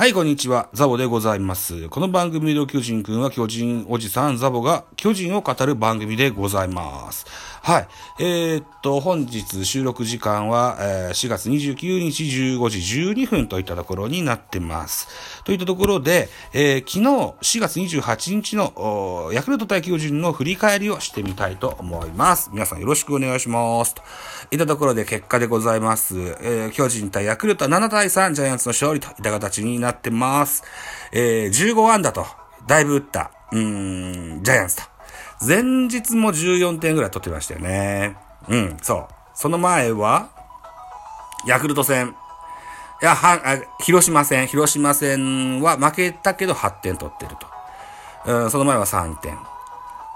はい、こんにちは。ザボでございます。この番組の巨人くんは巨人おじさんザボが巨人を語る番組でございます。はい。えー、っと、本日収録時間は、えー4月29日15時12分といったところになってます。といったところで、えー昨日4月28日のヤクルト対巨人の振り返りをしてみたいと思います。皆さんよろしくお願いします。といったところで結果でございます。えー巨人対ヤクルトは7対3ジャイアンツの勝利といった形になってます。えー15安打と、だいぶ打った、うん、ジャイアンツと。前日も14点ぐらい取ってましたよね。うん、そう。その前は、ヤクルト戦。いや、は、あ広島戦。広島戦は負けたけど8点取ってると。うん、その前は3点。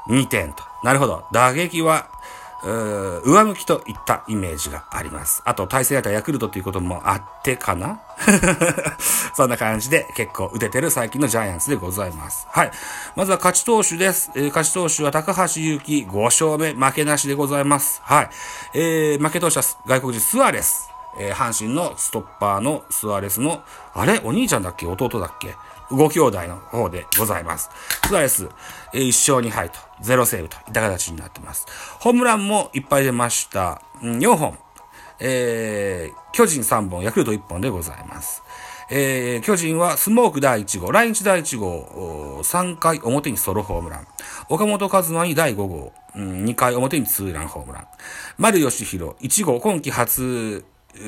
2点と。なるほど。打撃は、上向きといったイメージがあります。あと、対戦相手はヤクルトということもあってかな そんな感じで結構打ててる最近のジャイアンツでございます。はい。まずは勝ち投手です。えー勝ち投手は高橋祐希5勝目、負けなしでございます。はい。えー、負け投手は外国人スアレス。えー阪神のストッパーのスアレスの、あれ？お兄ちゃんだっけ？弟だっけ？ご兄弟の方でございます。スアレス、えー1勝2敗と、0セーブといった形になってます。ホームランもいっぱい出ました。うん4本。えー巨人3本、ヤクルト1本でございます。えー巨人はスモーク第1号、来日第1号、3回表にソロホームラン。岡本和真に第5号、うん2回表にツーランホームラン。丸義弘、1号、今季初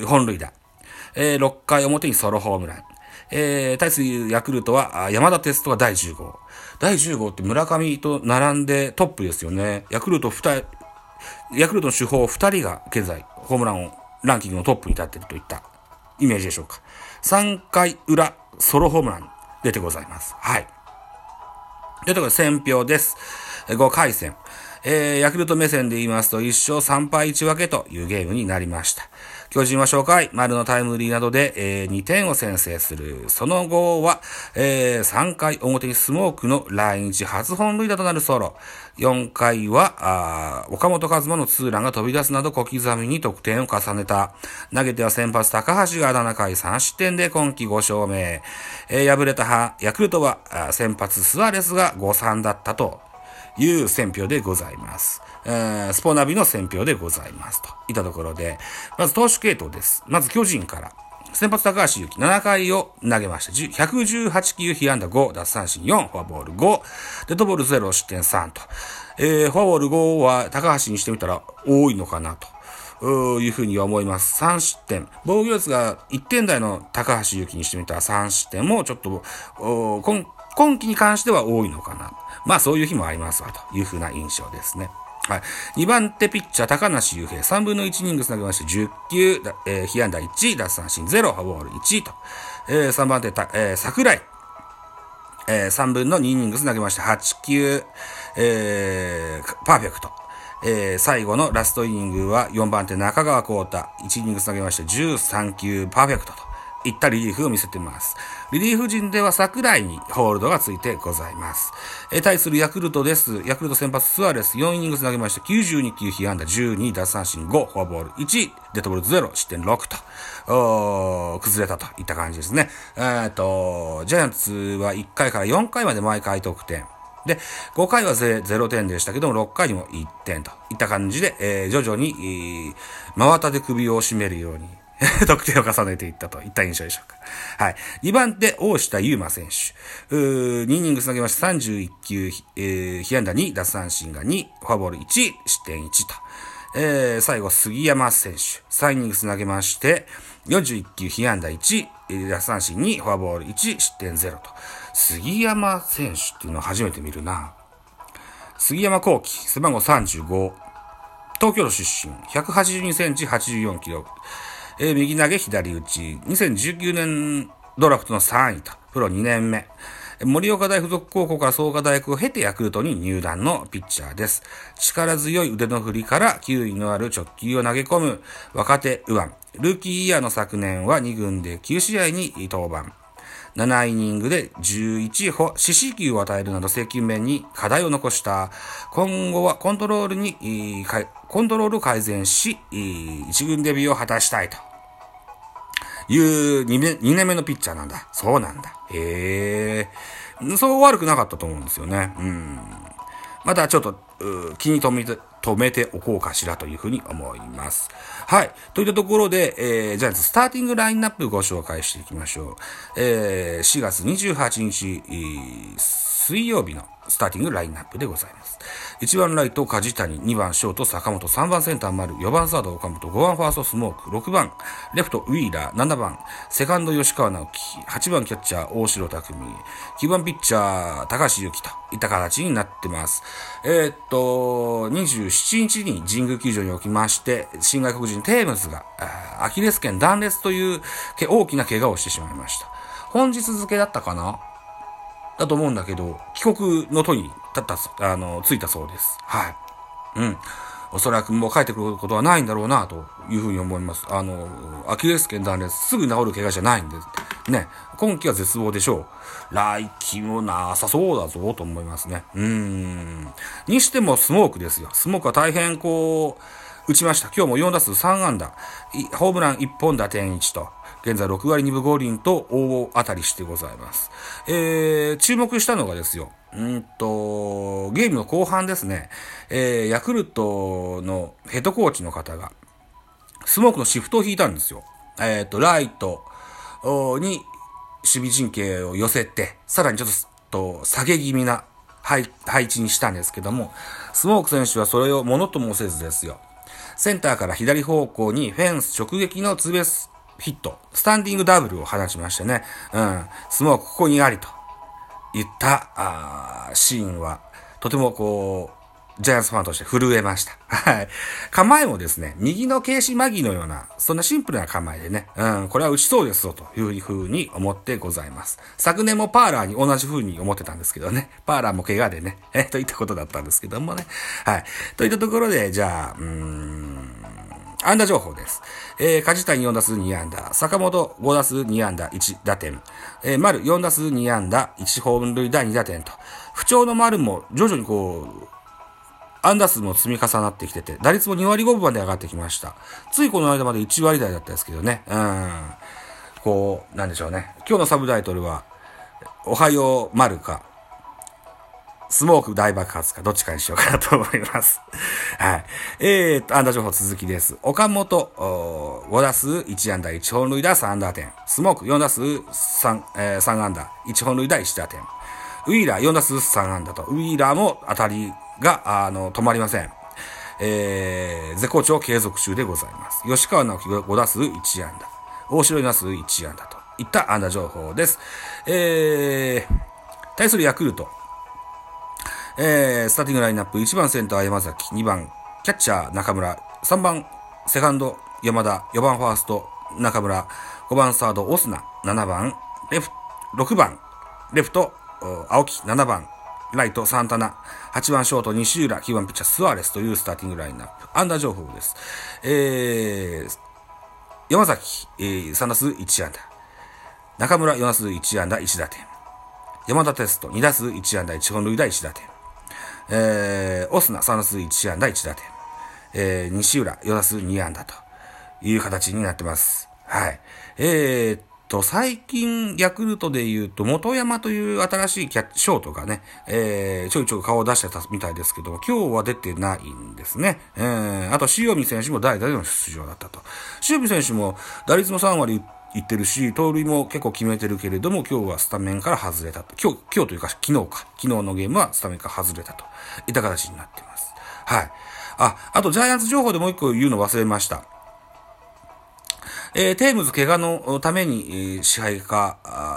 本塁打。えー6回表にソロホームラン。えー対するヤクルトは山田哲人が第10号。第10号って村上と並んでトップですよね。ヤクルト2人、ヤクルトの主砲2人が現在ホームランをランキングのトップに立っているといったイメージでしょうか。3回裏ソロホームラン出てございます。はい。というところで選票です。5回戦。えー、ヤクルト目線で言いますと、1勝3敗1分けというゲームになりました。巨人は初回、丸のタイムリーなどで、えー2点を先制する。その後は、えー3回表にスモークの来日初本塁打となるソロ。4回は、あ岡本和真のツーランが飛び出すなど小刻みに得点を重ねた。投げては先発高橋が7回3失点で今季5勝目。えー敗れたはヤクルトは、先発スアレスが5-3だったと。いう選票でございます。スポナビの選票でございます。といったところで、まず投手系統です。まず巨人から。先発高橋祐希7回を投げました。118球、被安打5、奪三振4、フォアボール5、デッドボール0、失点3と。えーフォアボール5は高橋にしてみたら多いのかなと。いうふうに思います。3失点。防御率が1点台の高橋祐希にしてみたら3失点もちょっと、今今季に関しては多いのかな。まあそういう日もありますわ、というふうな印象ですね。はい。2番手ピッチャー、高梨雄平。3分の1イニングス投げまして、10球、えー、被安打1、奪三振0、フォアボール1と。えー、3番手、えー、桜井。えー、3分の2イニングス投げまして、8球、えー、パーフェクト。えー、最後のラストイニングは4番手中川幸太。1イニングス投げまして、13球パーフェクトと。いったリリーフを見せています。リリーフ陣では桜井にホールドがついてございます。え対するヤクルトです。ヤクルト先発スアレス4イニングス投げまして92球被安打12奪三振5フォアボール1デッドボール0失点6とおー崩れたといった感じですね。えーっとジャイアンツは1回から4回まで毎回得点。で、5回は0点でしたけども、6回にも1点といった感じで、えー徐々に、えー真綿で首を絞めるように、得点を重ねていったといった印象でしょうか。はい。2番手、大下優馬選手。うー2イニング投げまして31球、えー、被安打2、奪三振が2、フォアボール1、失点1と。えー最後、杉山選手。3イニング投げまして、41球、被安打1、奪三振2、フォアボール1、失点0と。杉山選手っていうのを初めて見るな。杉山幸輝、背番号35。東京都出身、182センチ、84キロ。えー右投げ、左打ち。2019年ドラフトの3位と、プロ2年目。森岡大附属高校から創価大学を経てヤクルトに入団のピッチャーです。力強い腕の振りから球威のある直球を投げ込む若手右腕。ルーキーイヤーの昨年は2軍で9試合に登板。7イニングで11歩、四死球を与えるなど制球面に課題を残した。今後はコントロールに、コントロール改善し、えー一軍デビューを果たしたいという2年 ,2 年目のピッチャーなんだ。そうなんだ。へえ。そう悪くなかったと思うんですよね。うん。またちょっと、気に留めて、止めておこうかしらというふうに思います。はい。といったところで、えー、ジャイアンツスターティングラインナップご紹介していきましょう。えー、4月28日、水曜日のスターティングラインナップでございます。1番ライト梶谷、2番ショート坂本、3番センター丸、4番サード岡本、5番ファーストスモーク、6番レフトウィーラー、7番セカンド吉川直樹、8番キャッチャー大城匠、9番ピッチャー高橋由紀といった形になってます。えー、っと、27 7日に神宮球場におきまして、新外国人テームズがアキレス腱断裂という大きな怪我をしてしまいました。本日付だったかな？だと思うんだけど、帰国の途に立った、あの、ついたそうです。はい。うん。おそらくもう帰ってくることはないんだろうな、というふうに思います。あの、アキレス腱断裂、すぐ治る怪我じゃないんで、ね。今季は絶望でしょう。来季もなさそうだぞ、と思いますね。うーん。にしてもスモークですよ。スモークは大変こう、打ちました。今日も4打数3安打。ホームラン1本打点1と。現在6割2分5厘と大当たりしてございます。えー、注目したのがですよ。うんと、ゲームの後半ですね、えー、ヤクルトのヘッドコーチの方が、スモークのシフトを引いたんですよ。えっ、ー、と、ライトに守備陣形を寄せて、さらにちょっと下げ気味な配置にしたんですけども、スモーク選手はそれをものともせずですよ。センターから左方向にフェンス直撃のツーベースヒット、スタンディングダブルを放ちましてね、うん、スモークここにありと言った、あシーンは、とてもこう、ジャイアンツファンとして震えました。はい。構えもですね、右のケーシマギのような、そんなシンプルな構えでね、うん、これは打ちそうですぞというふうに思ってございます。昨年もパーラーに同じふうに思ってたんですけどね、パーラーも怪我でね、え といったことだったんですけどもね。はい。といったところで、じゃあ、うーん、安打情報です。えー、梶谷4打数2安打、坂本5打数2安打1打点、えー、丸4打数2安打1本塁打2打点と、不調の丸も徐々にこう、安打数も積み重なってきてて、打率も2割5分まで上がってきました。ついこの間まで1割台だったんですけどね。うん。こう、なんでしょうね。今日のサブタイトルは、おはよう丸か、スモーク大爆発か、どっちかにしようかなと思います。はい。えー、と、安打情報続きです。岡本、5打数1安打1本塁打3安打点。スモーク4打数 3,、えー、3安打1本塁打1打点。ウィーラー4打数3安打と、ウィーラーも当たりが、あの、止まりません。えー、絶好調継続中でございます。吉川直樹5打数1安打。大城4打数1安打といった安打情報です。えー、対するヤクルト。えー、スターティングラインナップ、1番センター山崎、2番キャッチャー中村、3番セカンド山田、4番ファースト中村、5番サードオスナ、7番レフ、6番レフト青木、7番ライトサンタナ、8番ショート西浦、9番ピッチャースアレスというスターティングラインナップ。アンダー情報です。えー、山崎、えー、3打数1安打。中村4打数1安打1打点。山田テスト2打数1安打1本塁打1打点。えー、オスナ3打数1安打1打点。えー、西浦4打数2安打という形になってます。はい。えー、っと、最近、ヤクルトで言うと、元山という新しいキャッショートがね、えー、ちょいちょい顔を出してたみたいですけども、今日は出てないんですね。えー、あと、塩見選手も代打での出場だったと。塩見選手も打率も3割いってるし、盗塁も結構決めてるけれども、今日はスタメンから外れたと。今日、今日というか昨日か。昨日のゲームはスタメンから外れたと。いった形になっています。はい。あ、あとジャイアンツ情報でもう一個言うの忘れました。えー、テームズ怪我のために、えー、支配下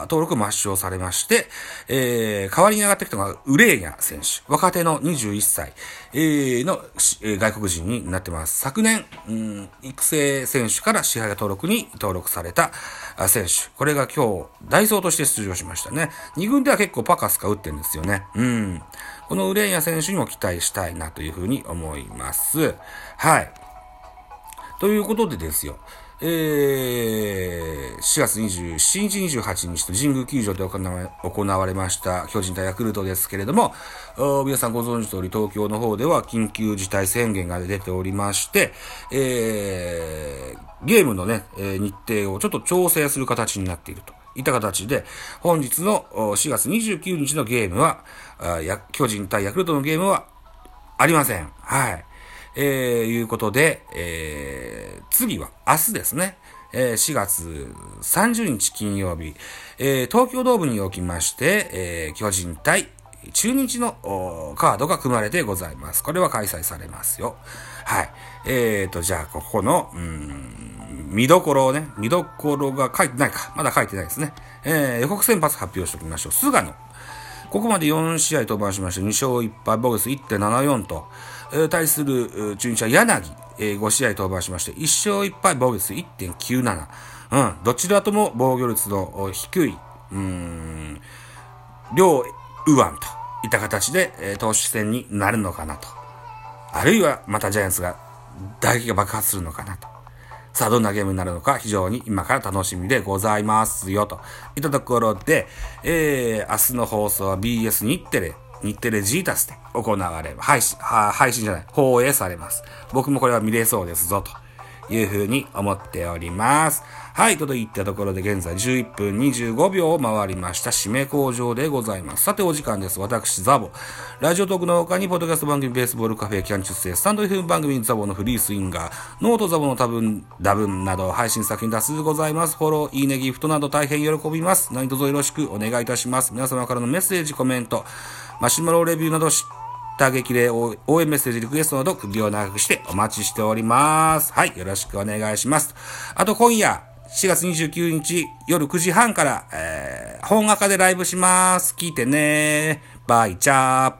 登録抹消されまして、えー、代わりに上がってきたのがウレーニャ選手。若手の21歳、えー、の、えー、外国人になってます。昨年、うん、育成選手から支配下登録に登録された選手。これが今日、ダイソーとして出場しましたね。2軍では結構パカスカ打ってるんですよね。うん。このウレーニャ選手にも期待したいなというふうに思います。はい。ということでですよ。えー、4月27日、28日と神宮球場で行われました巨人対ヤクルトですけれども、皆さんご存知通り東京の方では緊急事態宣言が出ておりまして、えー、ゲームのね、日程をちょっと調整する形になっていると。いった形で、本日の4月29日のゲームは、巨人対ヤクルトのゲームはありません。はい。えー、いうことで、えー、次は明日ですね。えー、4月30日金曜日、えー、東京ドームにおきまして、えー、巨人対中日のカードが組まれてございます。これは開催されますよ。はい。えーと、じゃあ、ここの、うん、見どころをね、見どころが書いてないか。まだ書いてないですね。えー、予告先発発表しておきましょう。菅野。ここまで4試合登板しまして、2勝1敗、ボグス1.74と、対する中日は柳、えー、5試合登板しまして、1勝1敗、防御率1.97。うん、どちらとも防御率の低い、うん、両右腕といった形で、えー、投手戦になるのかなと。あるいはまたジャイアンツが打撃が爆発するのかなと。さあ、どんなゲームになるのか非常に今から楽しみでございますよ、といったところで、えー、明日の放送は BS 日テレ、日テレジータスで行われ、配信、配信じゃない、放映されます。僕もこれは見れそうですぞ、というふうに思っております。はい、といったところで現在11分25秒を回りました締め工場でございます。さてお時間です。私、ザボ。ラジオトークの他に、ポッドキャスト番組、ベースボールカフェ、キャンチュステ、スタンド FM 番組、ザボのフリースインガー、ノートザボの多分、ダブンなど配信作品多数ございます。フォロー、いいね、ギフトなど大変喜びます。何卒よろしくお願いいたします。皆様からのメッセージ、コメント、マシュマロレビューなど打撃で応援メッセージリクエストなど首を長くしてお待ちしております。はい、よろしくお願いします。あと今夜、4月29日夜9時半から、えー、本画家でライブします。聞いてねバイチャー。